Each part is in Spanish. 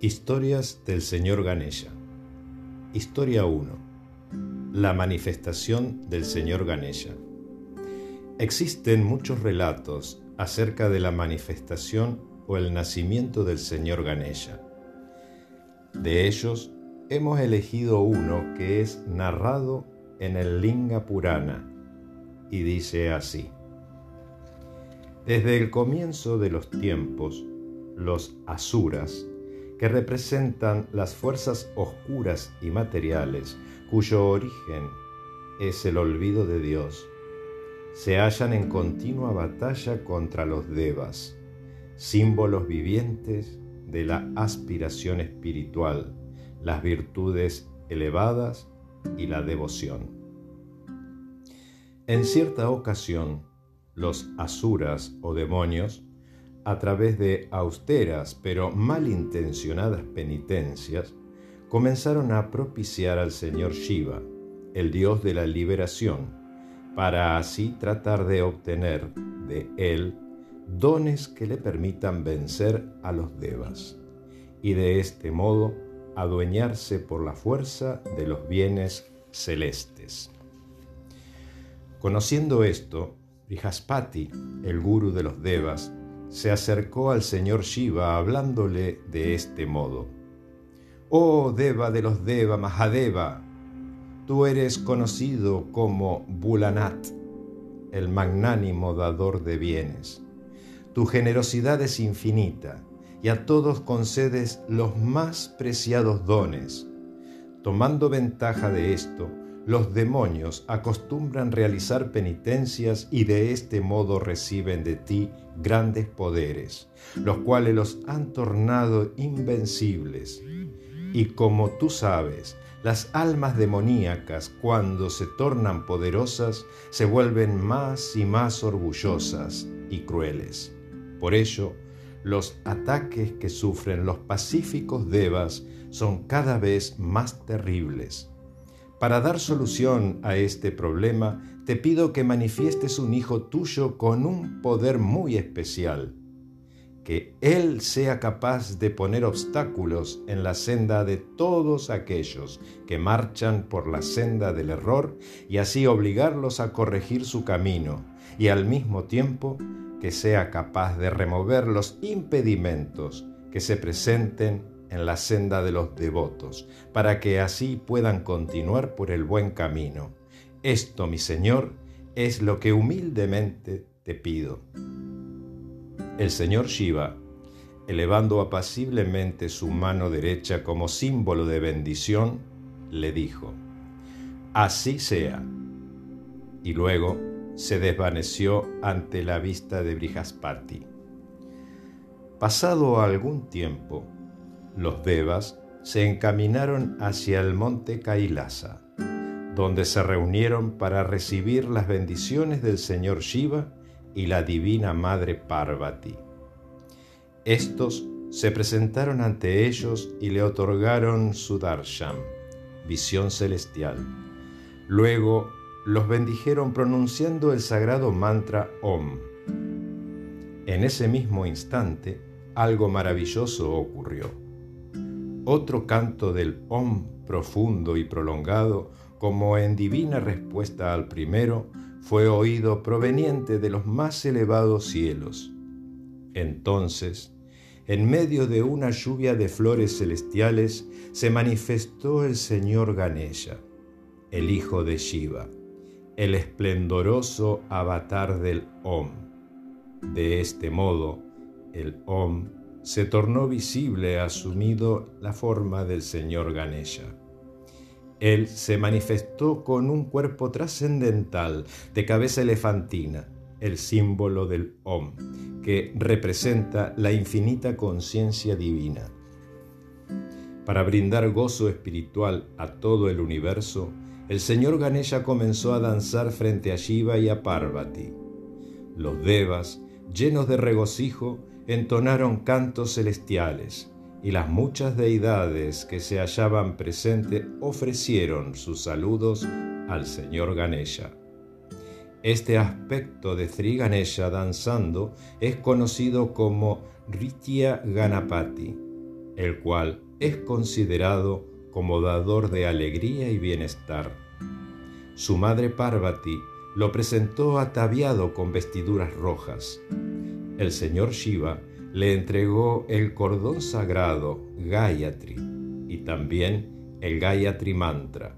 Historias del Señor Ganesha. Historia 1. La manifestación del Señor Ganesha. Existen muchos relatos acerca de la manifestación o el nacimiento del Señor Ganesha. De ellos hemos elegido uno que es narrado en el Linga Purana y dice así. Desde el comienzo de los tiempos, los asuras que representan las fuerzas oscuras y materiales cuyo origen es el olvido de Dios, se hallan en continua batalla contra los devas, símbolos vivientes de la aspiración espiritual, las virtudes elevadas y la devoción. En cierta ocasión, los asuras o demonios a través de austeras pero malintencionadas penitencias, comenzaron a propiciar al señor Shiva, el dios de la liberación, para así tratar de obtener de él dones que le permitan vencer a los devas, y de este modo adueñarse por la fuerza de los bienes celestes. Conociendo esto, Brihaspati, el guru de los devas, se acercó al señor Shiva hablándole de este modo. Oh Deva de los Deva Mahadeva, tú eres conocido como Bulanat, el magnánimo dador de bienes. Tu generosidad es infinita y a todos concedes los más preciados dones. Tomando ventaja de esto, los demonios acostumbran realizar penitencias y de este modo reciben de ti grandes poderes, los cuales los han tornado invencibles. Y como tú sabes, las almas demoníacas, cuando se tornan poderosas, se vuelven más y más orgullosas y crueles. Por ello, los ataques que sufren los pacíficos devas son cada vez más terribles. Para dar solución a este problema, te pido que manifiestes un hijo tuyo con un poder muy especial, que Él sea capaz de poner obstáculos en la senda de todos aquellos que marchan por la senda del error y así obligarlos a corregir su camino, y al mismo tiempo que sea capaz de remover los impedimentos que se presenten en la senda de los devotos, para que así puedan continuar por el buen camino. Esto, mi Señor, es lo que humildemente te pido. El Señor Shiva, elevando apaciblemente su mano derecha como símbolo de bendición, le dijo, Así sea. Y luego se desvaneció ante la vista de Brihaspati. Pasado algún tiempo, los devas se encaminaron hacia el monte Kailasa, donde se reunieron para recibir las bendiciones del señor Shiva y la divina madre Parvati. Estos se presentaron ante ellos y le otorgaron su darshan, visión celestial. Luego los bendijeron pronunciando el sagrado mantra Om. En ese mismo instante, algo maravilloso ocurrió otro canto del Om profundo y prolongado, como en divina respuesta al primero, fue oído proveniente de los más elevados cielos. Entonces, en medio de una lluvia de flores celestiales, se manifestó el señor Ganesha, el hijo de Shiva, el esplendoroso avatar del Om. De este modo, el Om se tornó visible asumido la forma del señor Ganesha. Él se manifestó con un cuerpo trascendental de cabeza elefantina, el símbolo del Om, que representa la infinita conciencia divina. Para brindar gozo espiritual a todo el universo, el señor Ganesha comenzó a danzar frente a Shiva y a Parvati. Los devas, llenos de regocijo, entonaron cantos celestiales, y las muchas deidades que se hallaban presentes ofrecieron sus saludos al señor Ganesha. Este aspecto de Sri Ganesha danzando es conocido como Ritya Ganapati, el cual es considerado como dador de alegría y bienestar. Su madre Parvati lo presentó ataviado con vestiduras rojas. El señor Shiva le entregó el cordón sagrado Gayatri y también el Gayatri Mantra.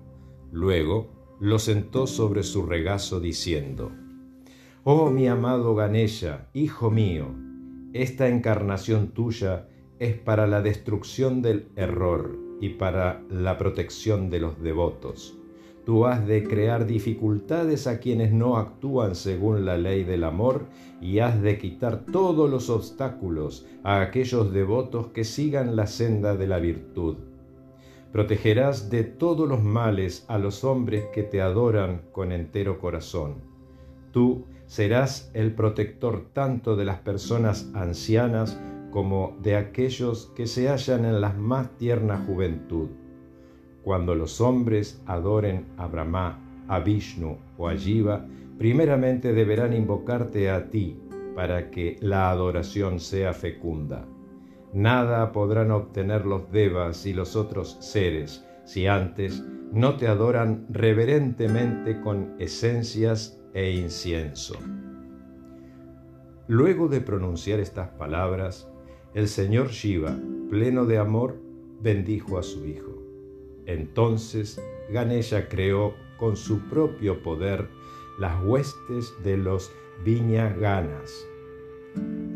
Luego lo sentó sobre su regazo diciendo, Oh mi amado Ganesha, hijo mío, esta encarnación tuya es para la destrucción del error y para la protección de los devotos. Tú has de crear dificultades a quienes no actúan según la ley del amor y has de quitar todos los obstáculos a aquellos devotos que sigan la senda de la virtud. Protegerás de todos los males a los hombres que te adoran con entero corazón. Tú serás el protector tanto de las personas ancianas como de aquellos que se hallan en la más tierna juventud cuando los hombres adoren a Brahma, a Vishnu o a Jiva, primeramente deberán invocarte a ti para que la adoración sea fecunda. Nada podrán obtener los devas y los otros seres si antes no te adoran reverentemente con esencias e incienso. Luego de pronunciar estas palabras, el señor Shiva, pleno de amor, bendijo a su hijo. Entonces Ganesha creó con su propio poder las huestes de los Viñaganas.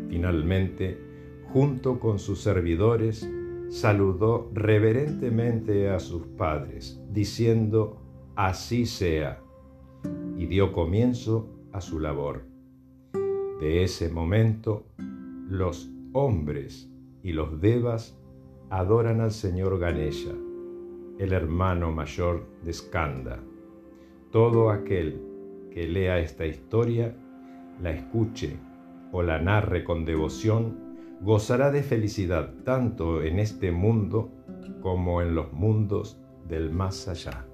Finalmente, junto con sus servidores, saludó reverentemente a sus padres, diciendo, así sea, y dio comienzo a su labor. De ese momento, los hombres y los devas adoran al Señor Ganesha el hermano mayor de Skanda. Todo aquel que lea esta historia, la escuche o la narre con devoción, gozará de felicidad tanto en este mundo como en los mundos del más allá.